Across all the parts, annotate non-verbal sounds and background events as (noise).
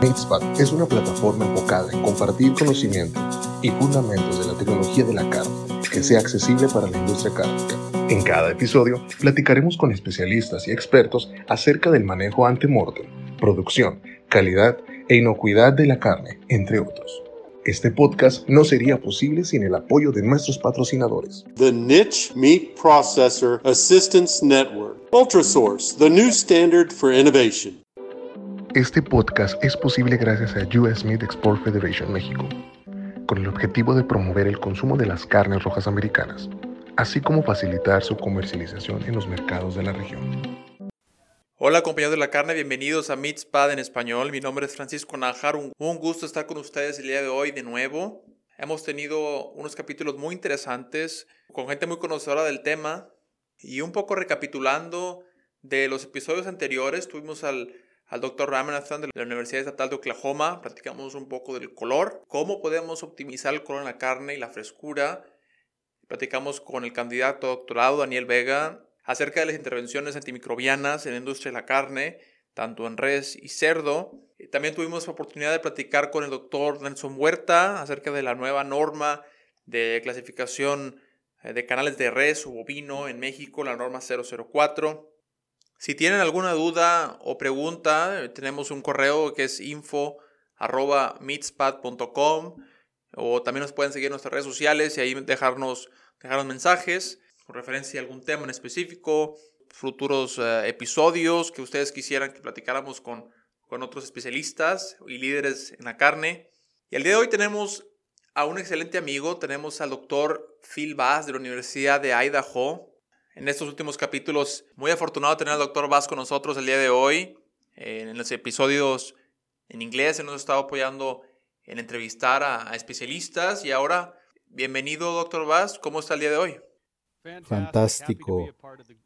MateSpot es una plataforma enfocada en compartir conocimiento y fundamentos de la tecnología de la carne que sea accesible para la industria cárnica. En cada episodio platicaremos con especialistas y expertos acerca del manejo ante-mortem, producción, calidad e inocuidad de la carne, entre otros. Este podcast no sería posible sin el apoyo de nuestros patrocinadores. The Niche Meat Processor Assistance Network. Ultrasource, the new standard for innovation. Este podcast es posible gracias a US Meat Export Federation México, con el objetivo de promover el consumo de las carnes rojas americanas, así como facilitar su comercialización en los mercados de la región. Hola compañeros de la carne, bienvenidos a Meatspad en español. Mi nombre es Francisco Najar, un gusto estar con ustedes el día de hoy de nuevo. Hemos tenido unos capítulos muy interesantes con gente muy conocedora del tema y un poco recapitulando de los episodios anteriores, tuvimos al al doctor Ramanathan de la Universidad Estatal de Oklahoma. Platicamos un poco del color, cómo podemos optimizar el color en la carne y la frescura. Platicamos con el candidato doctorado Daniel Vega acerca de las intervenciones antimicrobianas en la industria de la carne, tanto en res y cerdo. También tuvimos la oportunidad de platicar con el doctor Nelson Huerta acerca de la nueva norma de clasificación eh, de canales de res o bovino en México, la norma 004. Si tienen alguna duda o pregunta, tenemos un correo que es info o también nos pueden seguir en nuestras redes sociales y ahí dejarnos, dejarnos mensajes con referencia a algún tema en específico, futuros eh, episodios que ustedes quisieran que platicáramos con, con otros especialistas y líderes en la carne. Y el día de hoy tenemos a un excelente amigo, tenemos al doctor Phil Bass de la Universidad de Idaho en estos últimos capítulos. Muy afortunado de tener al doctor Vaz con nosotros el día de hoy. en los episodios en inglés se nos ha estado apoyando en entrevistar a, especialistas y ahora, bienvenido doctor Vaz, ¿cómo está el día de hoy? Fantástico,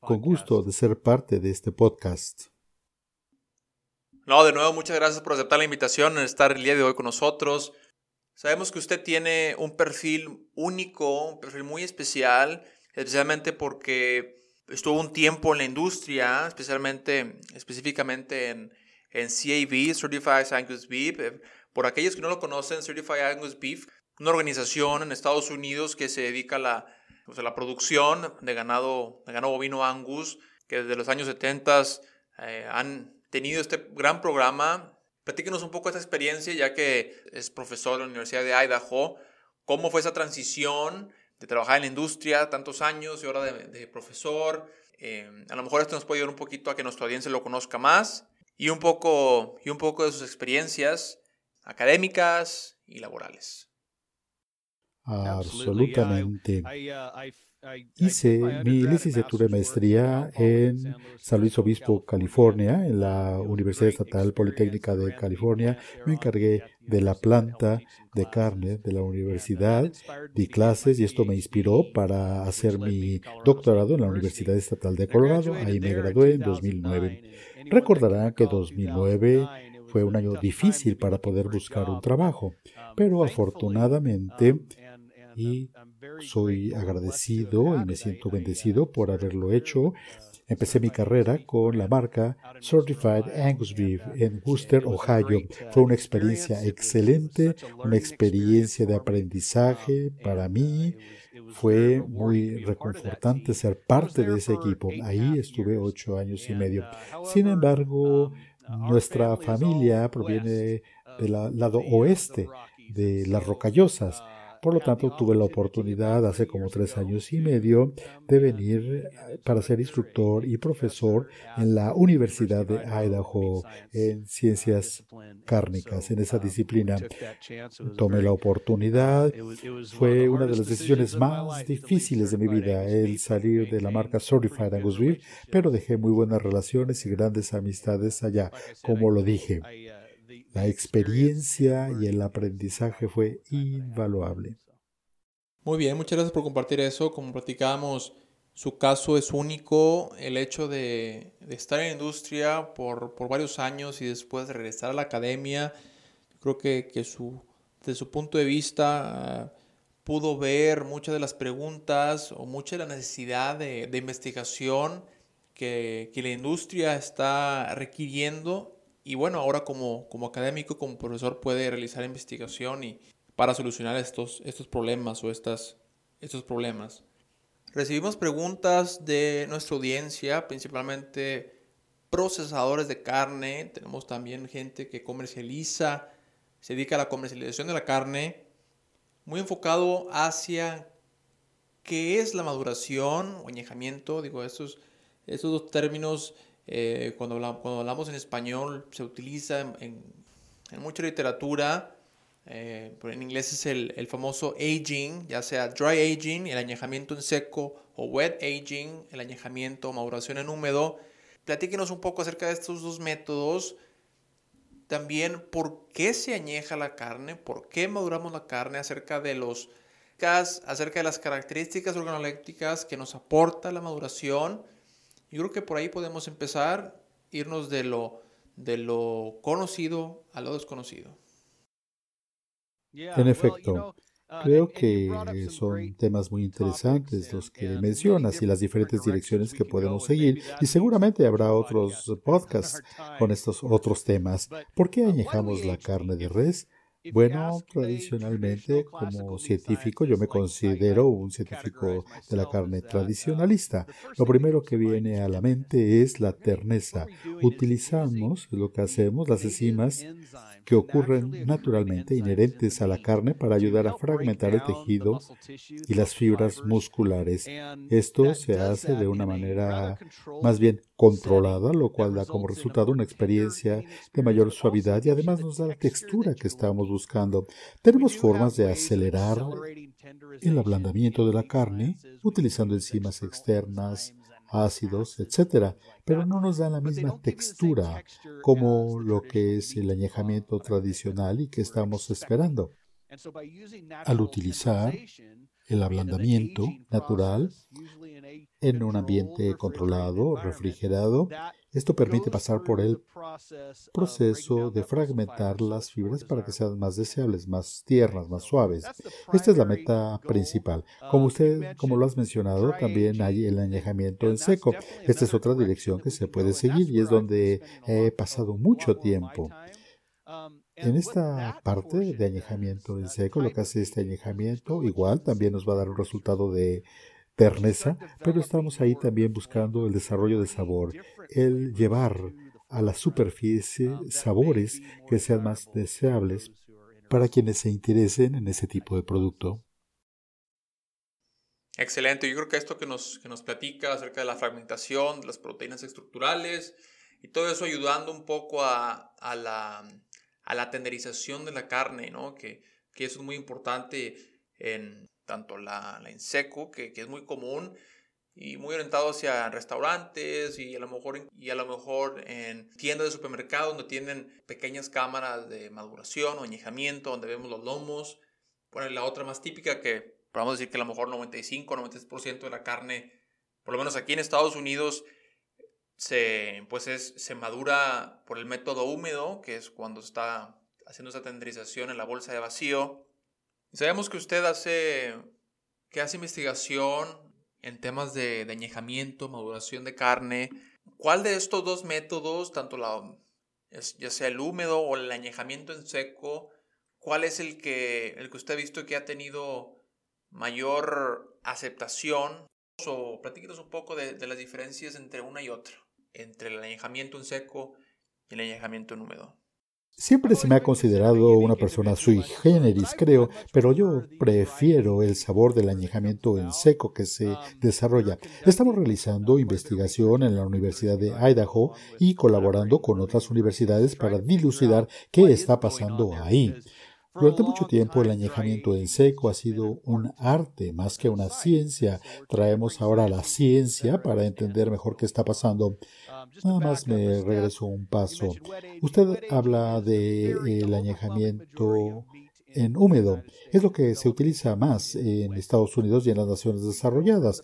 con gusto de ser parte de este podcast. No, de nuevo, muchas gracias por aceptar la invitación en estar el día de hoy con nosotros. Sabemos que usted tiene un perfil único, un perfil muy especial especialmente porque estuvo un tiempo en la industria, especialmente, específicamente en, en CAB, Certified Angus Beef. Eh, por aquellos que no lo conocen, Certified Angus Beef, una organización en Estados Unidos que se dedica a la, pues, la producción de ganado, de ganado bovino Angus, que desde los años 70 eh, han tenido este gran programa. Platíquenos un poco esta experiencia, ya que es profesor de la Universidad de Idaho. ¿Cómo fue esa transición? De trabajar en la industria tantos años y ahora de, profesor. Eh, a lo mejor esto nos puede ayudar un poquito a que nuestra audiencia lo conozca más y un poco, y un poco de sus experiencias académicas y laborales. Absolutamente. Hice mi licenciatura y maestría en San Luis Obispo, California, en la Universidad Estatal Politécnica de California. Me encargué de la planta de carne de la universidad, di clases y esto me inspiró para hacer mi doctorado en la Universidad Estatal de Colorado. Ahí me gradué en 2009. Recordarán que 2009 fue un año difícil para poder buscar un trabajo, pero afortunadamente y soy agradecido y me siento bendecido por haberlo hecho. Empecé mi carrera con la marca Certified Angus Beef en Worcester, Ohio. Fue una experiencia excelente, una experiencia de aprendizaje para mí. Fue muy reconfortante ser parte de ese equipo. Ahí estuve ocho años y medio. Sin embargo, nuestra familia proviene del lado oeste de las rocallosas. Por lo tanto, tuve la oportunidad hace como tres años y medio de venir eh, para ser instructor y profesor en la Universidad de Idaho en ciencias cárnicas, en esa disciplina. Tomé la oportunidad. Fue una de las decisiones más difíciles de mi vida el salir de la marca Certified Angus Beef, pero dejé muy buenas relaciones y grandes amistades allá, como lo dije. La experiencia y el aprendizaje fue invaluable. Muy bien, muchas gracias por compartir eso. Como platicábamos, su caso es único. El hecho de, estar en la industria por, varios años y después regresar a la academia, creo que, que su, desde su punto de vista pudo ver muchas de las preguntas o mucha de la necesidad de, investigación que la industria está requiriendo y bueno, ahora como, como académico, como profesor puede realizar investigación y para solucionar estos, estos problemas o estas, estos problemas. Recibimos preguntas de nuestra audiencia, principalmente procesadores de carne. Tenemos también gente que comercializa, se dedica a la comercialización de la carne, muy enfocado hacia qué es la maduración o añejamiento. Digo, estos, estos dos términos, eh, cuando, hablamos, cuando, hablamos, en español, se utiliza en, en mucha literatura eh, en inglés es el, el, famoso aging, ya sea dry aging, el añejamiento en seco, o wet aging, el añejamiento o maduración en húmedo. Platíquenos un poco acerca de estos dos métodos. También por qué se añeja la carne, por qué maduramos la carne, acerca de los acerca de las características organolépticas que nos aporta la maduración. Yo creo que por ahí podemos empezar, irnos de lo, de lo conocido a lo desconocido. En efecto, uh, creo que son temas muy interesantes los que mencionas y las diferentes direcciones que podemos seguir y seguramente habrá otros podcasts con estos otros temas. ¿Por qué añejamos la carne de res? Bueno, tradicionalmente como científico yo me considero un científico de la carne tradicionalista. Lo primero que viene a la mente es la terneza. Utilizamos lo que hacemos, las enzimas que ocurren naturalmente inherentes a la carne para ayudar a fragmentar el tejido y las fibras musculares. Esto se hace de una manera más bien controlada, lo cual da como resultado una experiencia de mayor suavidad y además nos da la textura que estamos buscando. Tenemos formas de acelerar el ablandamiento de la carne utilizando enzimas externas, ácidos, etc., pero no nos dan la misma textura como lo que es el añejamiento tradicional y que estamos esperando. Al utilizar el ablandamiento natural en un ambiente controlado, refrigerado. Esto permite pasar por el proceso de fragmentar las fibras para que sean más deseables, más tiernas, más suaves. Esta es la meta principal. Como usted, como lo has mencionado, también hay el añejamiento en seco. Esta es otra dirección que se puede seguir y es donde he pasado mucho tiempo. En esta parte de añejamiento en seco, lo que hace este añejamiento igual también nos va a dar un resultado de terneza, pero estamos ahí también buscando el desarrollo de sabor, el llevar a la superficie sabores que sean más deseables para quienes se interesen en ese tipo de producto. Excelente, yo creo que esto que nos, que nos platica acerca de la fragmentación, de las proteínas estructurales y todo eso ayudando un poco a, a la a la tenderización de la carne, ¿no? Que, que eso es muy importante en tanto la, en seco, que, que, es muy común y muy orientado hacia restaurantes y a lo mejor y a lo mejor en tiendas de supermercado donde tienen pequeñas cámaras de maduración o añejamiento donde vemos los lomos. Bueno, la otra más típica que podemos decir que a lo mejor 95 93% de la carne, por lo menos aquí en Estados Unidos, se, pues es, se madura por el método húmedo, que es cuando está haciendo esa tenderización en la bolsa de vacío. sabemos que usted hace, que hace investigación en temas de, de añejamiento, maduración de carne. ¿Cuál de estos dos métodos, tanto la, ya sea el húmedo o el añejamiento en seco, cuál es el que, el que usted ha visto que ha tenido mayor aceptación? O platíquenos un poco de, de las diferencias entre una y otra entre el añejamiento en seco y el añejamiento en húmedo. Siempre se me ha considerado una persona sui generis, creo, pero yo prefiero el sabor del añejamiento en seco que se desarrolla. Estamos realizando investigación en la Universidad de Idaho y colaborando con otras universidades para dilucidar qué está pasando ahí. Durante mucho tiempo el añejamiento en seco ha sido un arte más que una ciencia. Traemos ahora la ciencia para entender mejor qué está pasando. Nada más me regreso un paso. Usted habla de el añejamiento en húmedo. Es lo que se utiliza más en Estados Unidos y en las naciones desarrolladas.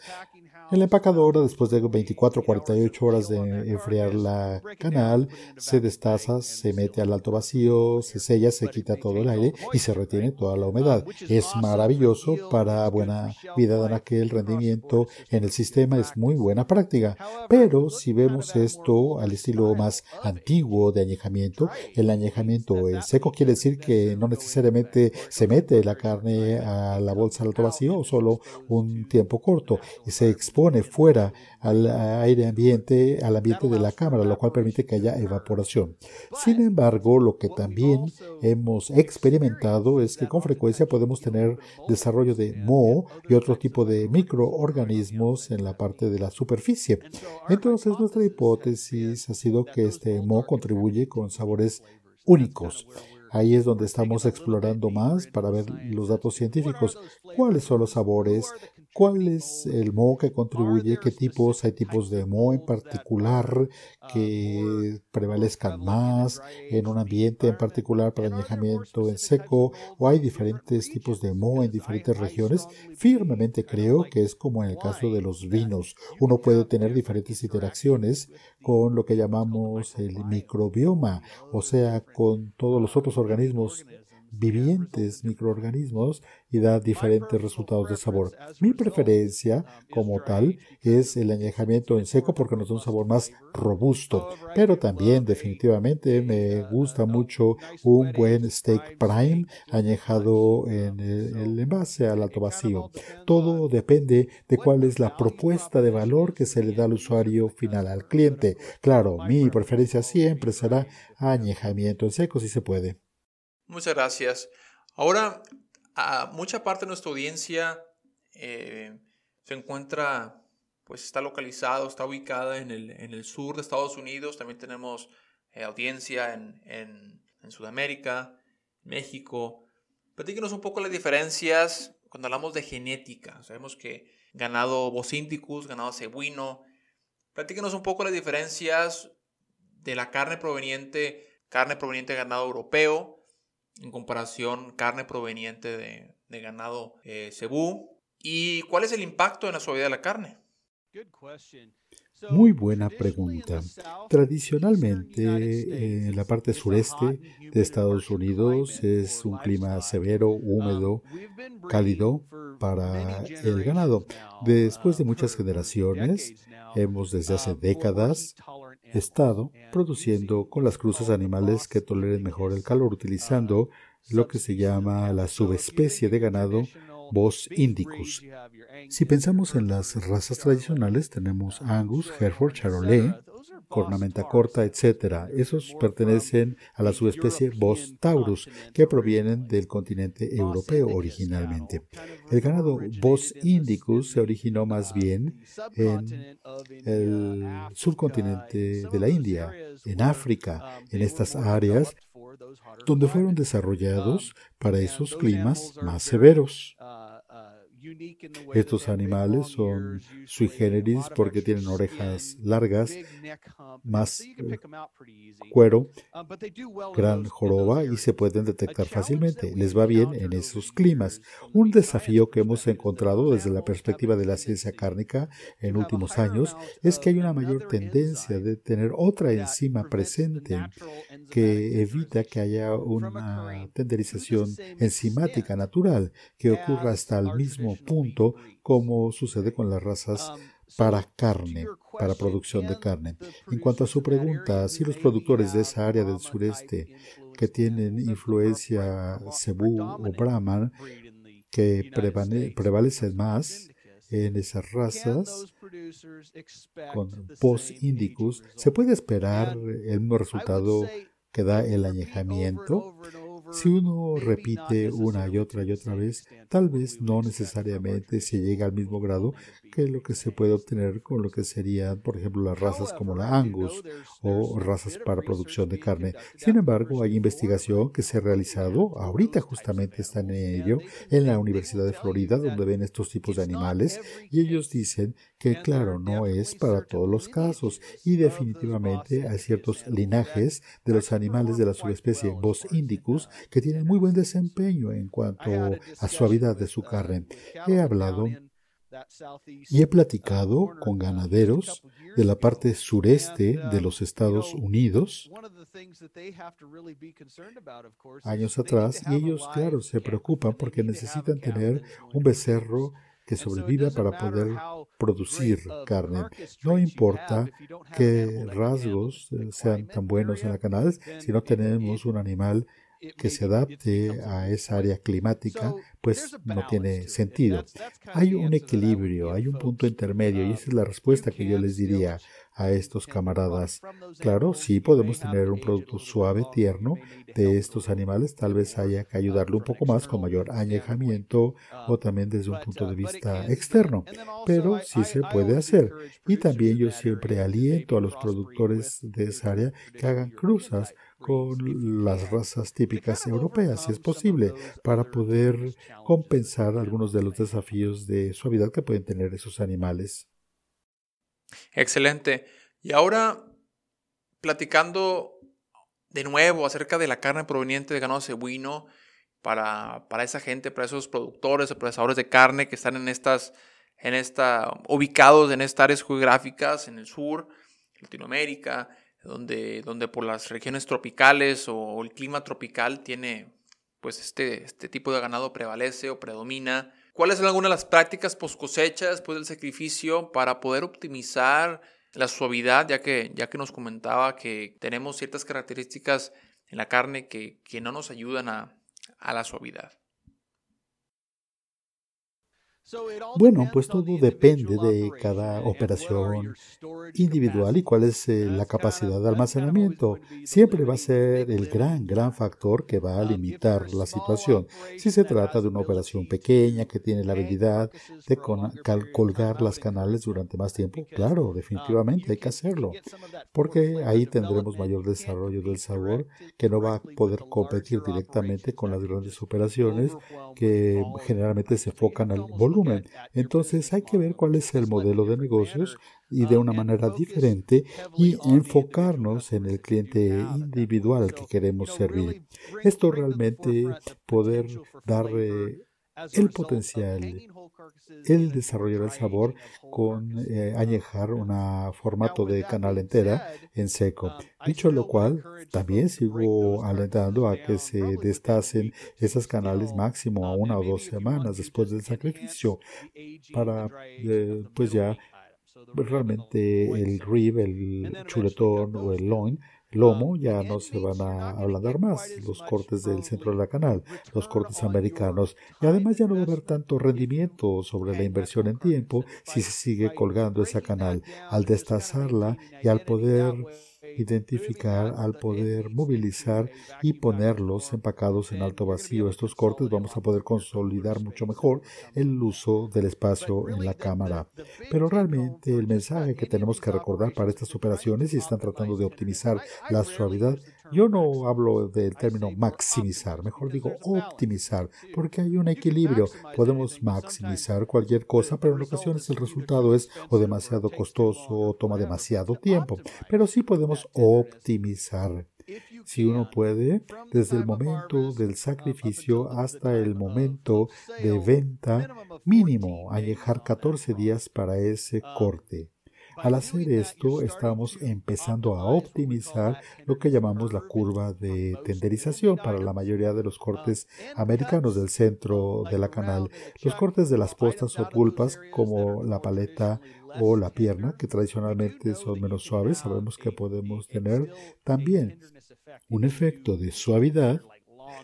En la empacadora, después de 24 o 48 horas de enfriar la canal, se destaza, se mete al alto vacío, se sella, se quita todo el aire y se retiene toda la humedad. Es maravilloso para buena vida de aquel rendimiento en el sistema, es muy buena práctica. Pero si vemos esto al estilo más antiguo de añejamiento, el añejamiento en seco quiere decir que no necesariamente se mete la carne a la bolsa al alto vacío solo un tiempo corto se expone fuera al aire ambiente, al ambiente de la cámara, lo cual permite que haya evaporación. Sin embargo, lo que también hemos experimentado es que con frecuencia podemos tener desarrollo de moho y otro tipo de microorganismos en la parte de la superficie. Entonces, nuestra hipótesis ha sido que este moho contribuye con sabores únicos. Ahí es donde estamos explorando más para ver los datos científicos. ¿Cuáles son los sabores? ¿Cuál es el moho que contribuye? ¿Qué tipos? ¿Hay tipos de moho en particular que prevalezcan más en un ambiente en particular para añejamiento en seco? ¿O hay diferentes tipos de moho en diferentes regiones? Firmemente creo que es como en el caso de los vinos. Uno puede tener diferentes interacciones con lo que llamamos el microbioma, o sea, con todos los otros organismos vivientes microorganismos y da diferentes resultados de sabor. Mi preferencia como tal es el añejamiento en seco porque nos da un sabor más robusto, pero también definitivamente me gusta mucho un buen steak prime añejado en el envase al alto vacío. Todo depende de cuál es la propuesta de valor que se le da al usuario final, al cliente. Claro, mi preferencia siempre será añejamiento en seco si se puede. Muchas gracias. Ahora, mucha parte de nuestra audiencia eh, se encuentra, pues está localizado, está ubicada en el, en el sur de Estados Unidos. También tenemos eh, audiencia en, en, en, Sudamérica, México. Platíquenos un poco las diferencias cuando hablamos de genética. Sabemos que ganado bocindicus, ganado cebuino. Platíquenos un poco las diferencias de la carne proveniente, carne proveniente de ganado europeo en comparación carne proveniente de, ganado eh, cebú? ¿Y cuál es el impacto en la suavidad de la carne? Muy buena pregunta. Tradicionalmente, en la parte sureste de Estados Unidos es un clima severo, húmedo, cálido para el ganado. Después de muchas generaciones, hemos desde hace décadas estado produciendo con las cruces animales que toleren mejor el calor utilizando lo que se llama la subespecie de ganado Bos indicus. Si pensamos en las razas tradicionales, tenemos Angus, Hereford, Charolais, cornamenta corta, etc. Esos pertenecen a la subespecie Bos taurus, que provienen del continente europeo originalmente. El ganado Bos indicus se originó más bien en el subcontinente de la India, en África, en estas áreas donde fueron desarrollados para esos climas más severos. Estos animales son sui generis porque tienen orejas largas, más eh, cuero, gran joroba y se pueden detectar fácilmente. Les va bien en esos climas. Un desafío que hemos encontrado desde la perspectiva de la ciencia cárnica en últimos años es que hay una mayor tendencia de tener otra enzima presente que evita que haya una tenderización enzimática natural que ocurra hasta el mismo punto como sucede con las razas para carne, para producción de carne. En cuanto a su pregunta, si los productores de esa área del sureste que tienen influencia cebú o brahman, que prevalecen más en esas razas con post indicus, ¿se puede esperar el mismo resultado que da el añejamiento? Si uno repite una y otra y otra vez, tal vez no necesariamente se llega al mismo grado que lo que se puede obtener con lo que serían, por ejemplo, las razas como la Angus o razas para producción de carne. Sin embargo, hay investigación que se ha realizado, ahorita justamente están en ello, en la Universidad de Florida, donde ven estos tipos de animales, y ellos dicen que, claro, no es para todos los casos, y definitivamente hay ciertos linajes de los animales de la subespecie Bos indicus que tienen muy buen desempeño en cuanto a suavidad de su carne. He hablado y he platicado con ganaderos de la parte sureste de los Estados Unidos años atrás y ellos, claro, se preocupan porque necesitan tener un becerro que sobreviva para poder producir carne. No importa qué rasgos eh, sean tan buenos en la canal, si no tenemos un animal que se adapte a esa área climática, pues no tiene sentido. Hay un equilibrio, hay un punto intermedio y esa es la respuesta que yo les diría a estos camaradas. Claro, sí podemos tener un producto suave, tierno de estos animales, tal vez haya que ayudarle un poco más con mayor añejamiento o también desde un punto de vista externo, pero sí se puede hacer. Y también yo siempre aliento a los productores de esa área que hagan cruzas con las razas típicas europeas, si es posible, para poder compensar algunos de los desafíos de suavidad que pueden tener esos animales. Excelente. Y ahora, platicando de nuevo acerca de la carne proveniente de ganado cebuino, para, para esa gente, para esos productores, procesadores de carne que están en estas, en esta, ubicados en estas áreas geográficas, en el sur, Latinoamérica, donde, donde por las regiones tropicales o el clima tropical tiene, pues este, este tipo de ganado prevalece o predomina. ¿Cuáles son algunas de las prácticas post cosecha después del sacrificio para poder optimizar la suavidad, ya que, ya que nos comentaba que tenemos ciertas características en la carne que, que no nos ayudan a, a la suavidad? Bueno, pues todo depende de cada operación individual y cuál es eh, la capacidad de almacenamiento. Siempre va a ser el gran, gran factor que va a limitar la situación. Si se trata de una operación pequeña que tiene la habilidad de colgar las canales durante más tiempo, claro, definitivamente hay que hacerlo, porque ahí tendremos mayor desarrollo del sabor que no va a poder competir directamente con las grandes operaciones que generalmente se enfocan al volumen entonces hay que ver cuál es el modelo de negocios y de una manera diferente y enfocarnos en el cliente individual al que queremos servir. Esto realmente poder dar el potencial, el desarrollar el sabor con eh, añejar un formato de canal entera en seco. Dicho lo cual, también sigo alentando a que se destacen esas canales máximo a una o dos semanas después del sacrificio para eh, pues ya realmente el rib, el chuletón o el loin lomo ya no se van a ablandar más, los cortes del centro de la canal, los cortes americanos, y además ya no va a haber tanto rendimiento sobre la inversión en tiempo si se sigue colgando esa canal. Al destazarla y al poder identificar, al poder movilizar y ponerlos empacados en alto vacío estos cortes, vamos a poder consolidar mucho mejor el uso del espacio en la cámara. Pero realmente el mensaje que tenemos que recordar para estas operaciones, si están tratando de optimizar la suavidad, yo no hablo del término maximizar, mejor digo optimizar, porque hay un equilibrio. Podemos maximizar cualquier cosa, pero en ocasiones el resultado es o demasiado costoso o toma demasiado tiempo. Pero sí podemos optimizar. Si uno puede, desde el momento del sacrificio hasta el momento de venta, mínimo añejar 14 días para ese corte. Al hacer esto, estamos empezando a optimizar lo que llamamos la curva de tenderización para la mayoría de los cortes americanos del centro de la canal. Los cortes de las postas o pulpas, como la paleta o la pierna, que tradicionalmente son menos suaves, sabemos que podemos tener también un efecto de suavidad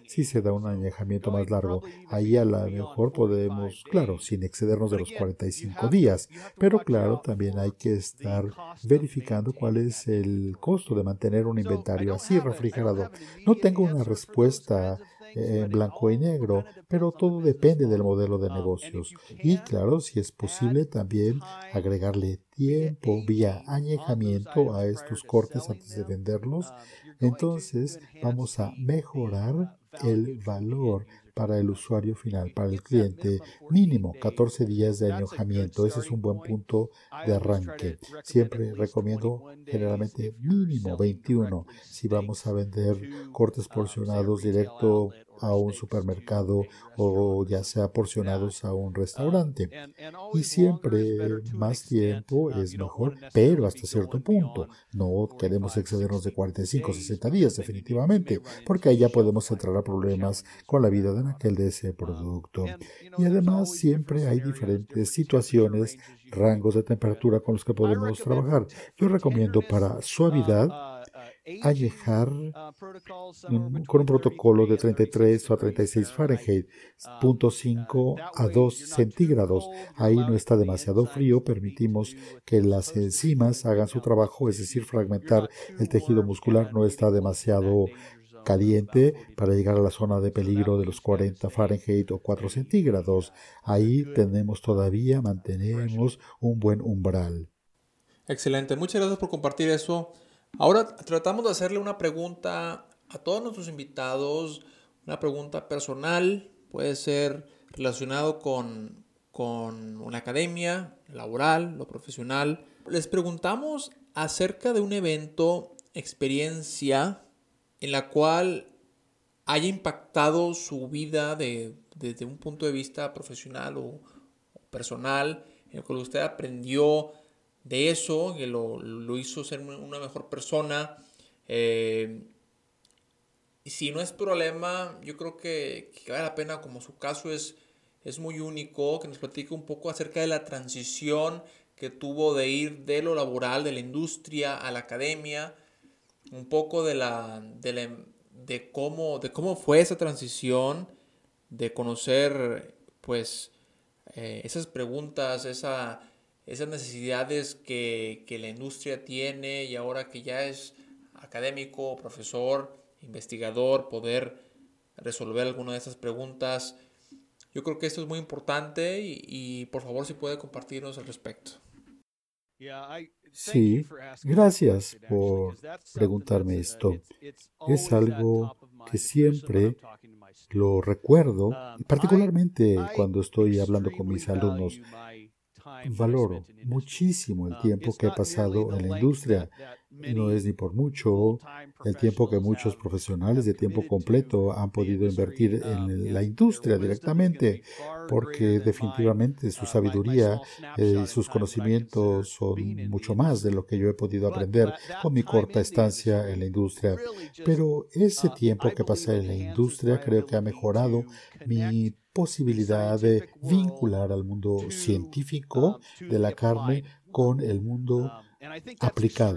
si se da un añejamiento más largo. Ahí a lo mejor podemos, claro, sin excedernos de los 45 días, pero claro, también hay que estar verificando cuál es el costo de mantener un inventario así refrigerado. No tengo una respuesta en blanco y negro, pero todo depende del modelo de negocios. Y claro, si es posible también agregarle tiempo vía añejamiento a estos cortes antes de venderlos, entonces vamos a mejorar el valor para el usuario final, para el cliente, mínimo 14 días de añejamiento. Ese es un buen punto de arranque. Siempre recomiendo generalmente mínimo 21 si vamos a vender cortes porcionados directo a un supermercado o ya sea porcionados a un restaurante. Y siempre más tiempo es mejor, pero hasta cierto punto. No queremos excedernos de 45 o 60 días definitivamente, porque ahí ya podemos entrar a problemas con la vida de aquel de ese producto. Y además siempre hay diferentes situaciones, rangos de temperatura con los que podemos trabajar. Yo recomiendo para suavidad allejar con un protocolo de 33 a 36 Fahrenheit, 0.5 a 2 centígrados. Ahí no está demasiado frío, permitimos que las enzimas hagan su trabajo, es decir, fragmentar el tejido muscular no está demasiado caliente para llegar a la zona de peligro de los 40 Fahrenheit o 4 centígrados. Ahí tenemos todavía, mantenemos un buen umbral. Excelente, muchas gracias por compartir eso. Ahora tratamos de hacerle una pregunta a todos nuestros invitados, una pregunta personal, puede ser relacionado con, con una academia, laboral, lo profesional. Les preguntamos acerca de un evento, experiencia en la cual haya impactado su vida desde un punto de vista profesional o, personal, en el que usted aprendió de eso, que lo, hizo ser una mejor persona. Eh, y si no es problema, yo creo que, vale la pena, como su caso es, es muy único, que nos platique un poco acerca de la transición que tuvo de ir de lo laboral, de la industria a la academia, un poco de la, de, cómo, de cómo fue esa transición, de conocer pues eh, esas preguntas, esa, esas necesidades que, la industria tiene y ahora que ya es académico, profesor, investigador, poder resolver alguna de esas preguntas. Yo creo que esto es muy importante y, por favor si puede compartirnos al respecto. Sí, gracias por preguntarme esto. Es algo que siempre lo recuerdo, particularmente cuando estoy hablando con mis alumnos. Valoro muchísimo el tiempo que he pasado en la industria. No es ni por mucho el tiempo que muchos profesionales de tiempo completo han podido invertir en la industria directamente, porque definitivamente su sabiduría y eh, sus conocimientos son mucho más de lo que yo he podido aprender con mi corta estancia en la industria. Pero ese tiempo que pasé en la industria creo que ha mejorado mi posibilidad de vincular al mundo científico de la carne con el mundo aplicado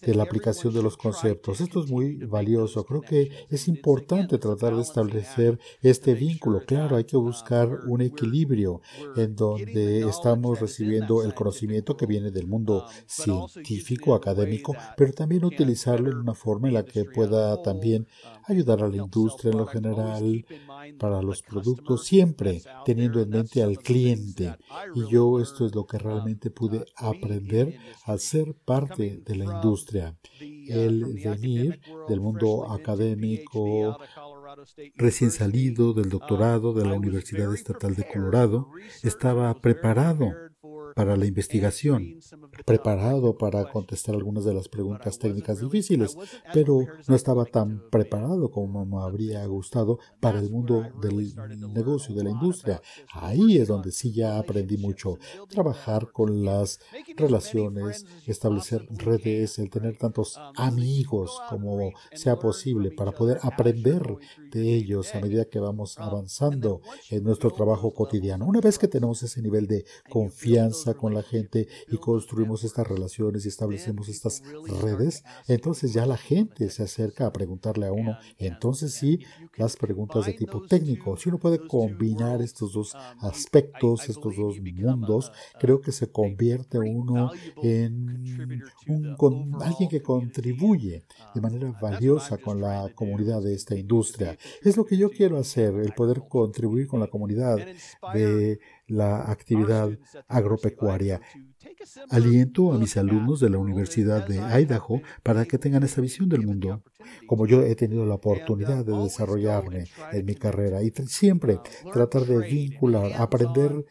de la aplicación de los conceptos. Esto es muy valioso. Creo que es importante tratar de establecer este vínculo. Claro, hay que buscar un equilibrio en donde estamos recibiendo el conocimiento que viene del mundo científico, académico, pero también utilizarlo en una forma en la que pueda también ayudar a la industria en lo general, para los productos, siempre teniendo en mente al cliente. Y yo esto es lo que realmente pude aprender al ser parte de la industria. El venir del mundo académico, recién salido del doctorado de la Universidad Estatal de Colorado, estaba preparado para la investigación, preparado para contestar algunas de las preguntas técnicas difíciles, pero no estaba tan preparado como me habría gustado para el mundo del negocio, de la industria. Ahí es donde sí ya aprendí mucho. Trabajar con las relaciones, establecer redes, el tener tantos amigos como sea posible para poder aprender de ellos a medida que vamos avanzando en nuestro trabajo cotidiano. Una vez que tenemos ese nivel de confianza, con la gente y construimos estas relaciones y establecemos estas redes, entonces ya la gente se acerca a preguntarle a uno. Entonces sí, las preguntas de tipo técnico. Si uno puede combinar estos dos aspectos, estos dos mundos, creo que se convierte uno en un, alguien que contribuye de manera valiosa con la comunidad de esta industria. Es lo que yo quiero hacer, el poder contribuir con la comunidad de la actividad agropecuaria. Aliento a mis alumnos de la Universidad de Idaho para que tengan esa visión del mundo, como yo he tenido la oportunidad de desarrollarme en mi carrera y siempre tratar de vincular, aprender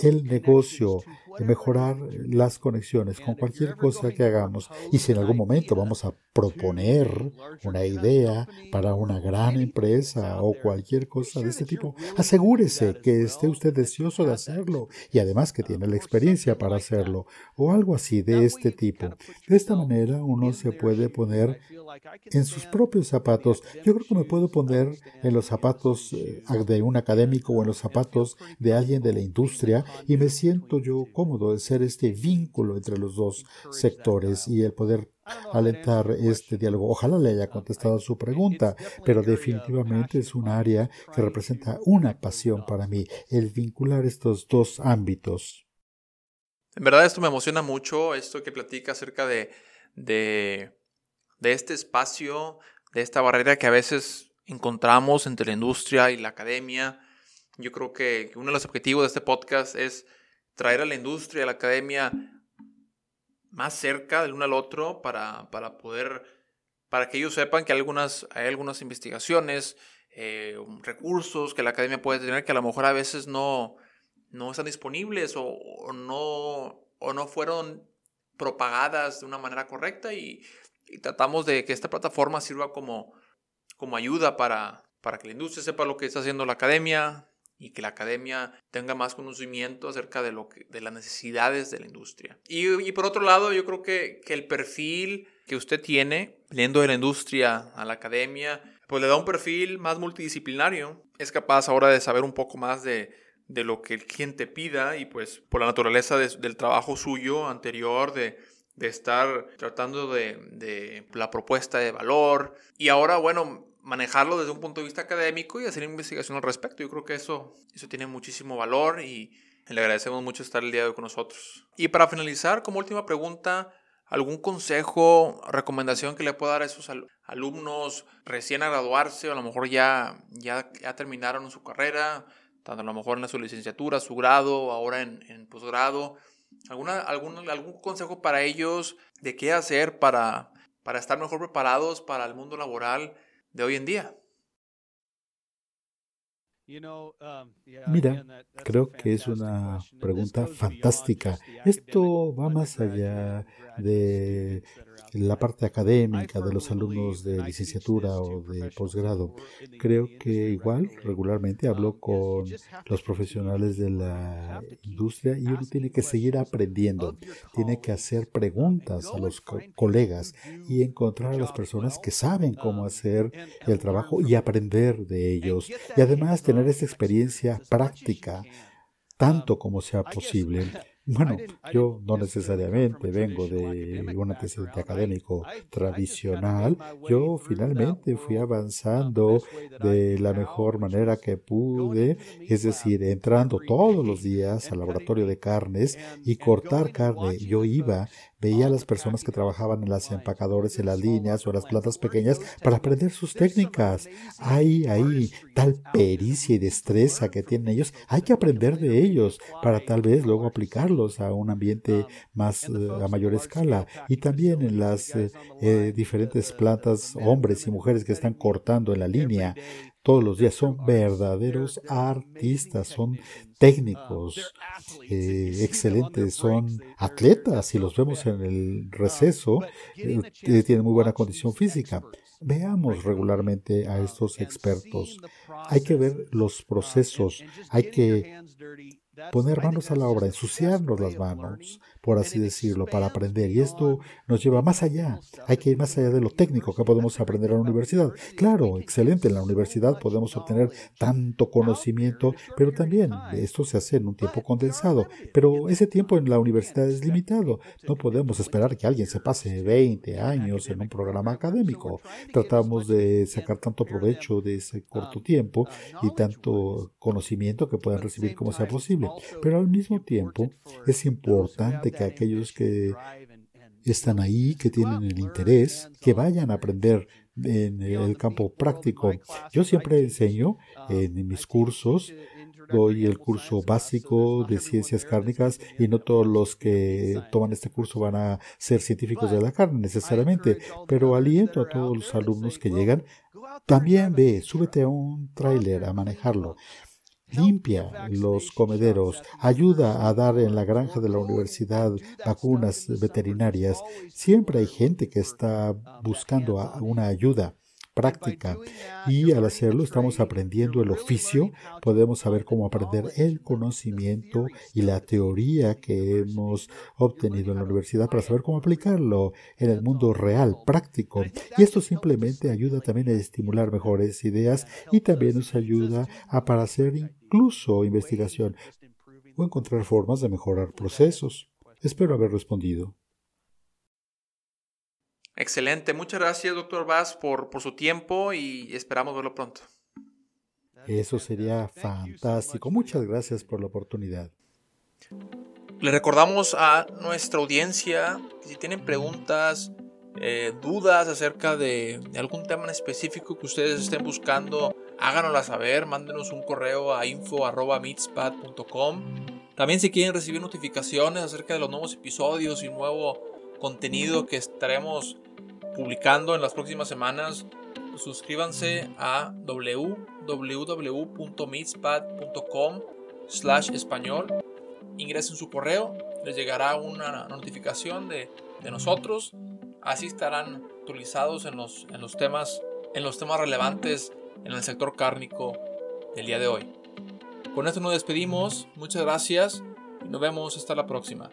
el negocio mejorar las conexiones con cualquier cosa que hagamos. Y si en algún momento vamos a proponer una idea para una gran empresa o cualquier cosa de este tipo, asegúrese que esté usted deseoso de hacerlo y además que tiene la experiencia para hacerlo o algo así de este tipo. De esta manera uno se puede poner en sus propios zapatos. Yo creo que me puedo poner en los zapatos eh, de un académico o en los zapatos de alguien de la industria y me siento yo cómodo de ser este vínculo entre los dos sectores y el poder alentar este diálogo. Ojalá le haya contestado su pregunta, pero definitivamente es un área que representa una pasión para mí, el vincular estos dos ámbitos. En verdad esto me emociona mucho, esto que platica acerca de, de, este espacio, de esta barrera que a veces encontramos entre la industria y la academia. Yo creo que uno de los objetivos de este podcast es traer a la industria, a la academia, más cerca del uno al otro para, para poder, para que ellos sepan que hay algunas, hay algunas investigaciones, eh, recursos que la academia puede tener que a lo mejor a veces no, no están disponibles o, no, o no fueron propagadas de una manera correcta y, tratamos de que esta plataforma sirva como, como ayuda para, para que la industria sepa lo que está haciendo la academia, y que la academia tenga más conocimiento acerca de, lo de las necesidades de la industria. Y, por otro lado, yo creo que, el perfil que usted tiene, yendo de la industria a la academia, pues le da un perfil más multidisciplinario. Es capaz ahora de saber un poco más de, de lo que el cliente pida y pues por la naturaleza del trabajo suyo anterior, de, de estar tratando de, de la propuesta de valor. Y ahora, bueno, manejarlo desde un punto de vista académico y hacer investigación al respecto. Yo creo que eso, eso tiene muchísimo valor y le agradecemos mucho estar el día de hoy con nosotros. Y para finalizar, como última pregunta, ¿algún consejo, recomendación que le pueda dar a esos alumnos recién a graduarse o a lo mejor ya, ya, ya terminaron su carrera, tanto a lo mejor en su licenciatura, su grado, ahora en, en posgrado? ¿Alguna, algún, ¿Algún consejo para ellos de qué hacer para, para estar mejor preparados para el mundo laboral? De hoy en día. Um, Mira, creo que es una pregunta fantástica. Esto va más allá de la parte académica de los alumnos de licenciatura o de posgrado. Creo que igual regularmente hablo con los profesionales de la industria y uno tiene que seguir aprendiendo, tiene que hacer preguntas a los colegas y encontrar a las personas que saben cómo hacer el trabajo y aprender de ellos y además tener esa experiencia práctica tanto como sea posible. (laughs) Bueno, yo no necesariamente vengo de un antecedente académico tradicional. Yo finalmente fui avanzando de la mejor manera que pude, es decir, entrando todos los días al laboratorio de carnes y cortar carne. Yo iba Veía a las personas que trabajaban en las empacadores, en las líneas o en las plantas pequeñas para aprender sus técnicas. Hay ahí tal pericia y destreza que tienen ellos. Hay que aprender de ellos para tal vez luego aplicarlos a un ambiente más eh, a mayor escala. Y también en las eh, eh, diferentes plantas, hombres y mujeres que están cortando en la línea todos los días. Son verdaderos artistas, son técnicos eh, excelentes, son atletas. Si los vemos en el receso, eh, tienen muy buena condición física. Veamos regularmente a estos expertos. Hay que ver los procesos, hay que poner manos a la obra, ensuciarnos las manos, por así decirlo, para aprender. Y esto nos lleva más allá. Hay que ir más allá de lo técnico que podemos aprender en la universidad. Claro, excelente, en la universidad podemos obtener tanto conocimiento, pero también esto se hace en un tiempo condensado. Pero ese tiempo en la universidad es limitado. No podemos esperar que alguien se pase 20 años en un programa académico. Tratamos de sacar tanto provecho de ese corto tiempo y tanto conocimiento que puedan recibir como sea posible. Pero al mismo tiempo es importante que aquellos que están ahí, que tienen el interés, que vayan a aprender en el campo práctico. Yo siempre enseño en mis cursos, doy el curso básico de ciencias cárnicas y no todos los que toman este curso van a ser científicos de la carne necesariamente, pero aliento a todos los alumnos que llegan, también ve, súbete a un tráiler a manejarlo limpia los comederos, ayuda a dar en la granja de la universidad vacunas veterinarias. Siempre hay gente que está buscando una ayuda práctica y al hacerlo estamos aprendiendo el oficio, podemos saber cómo aprender el conocimiento y la teoría que hemos obtenido en la universidad para saber cómo aplicarlo en el mundo real, práctico. Y esto simplemente ayuda también a estimular mejores ideas y también nos ayuda a para hacer incluso investigación o encontrar formas de mejorar procesos. Espero haber respondido. Excelente, muchas gracias, doctor Vaz, por, por su tiempo y esperamos verlo pronto. Eso sería fantástico. Muchas gracias por la oportunidad. Le recordamos a nuestra audiencia que si tienen preguntas, eh, dudas acerca de, algún tema en específico que ustedes estén buscando, háganosla saber, mándenos un correo a info.meetspad.com. También si quieren recibir notificaciones acerca de los nuevos episodios y nuevo contenido que estaremos publicando en las próximas semanas, suscríbanse a www.meetspad.com slash español. Ingresen su correo, les llegará una notificación de, de, nosotros. Así estarán actualizados en los, en los, temas, en los temas relevantes en el sector cárnico del día de hoy. Con esto nos despedimos. Muchas gracias y nos vemos hasta la próxima.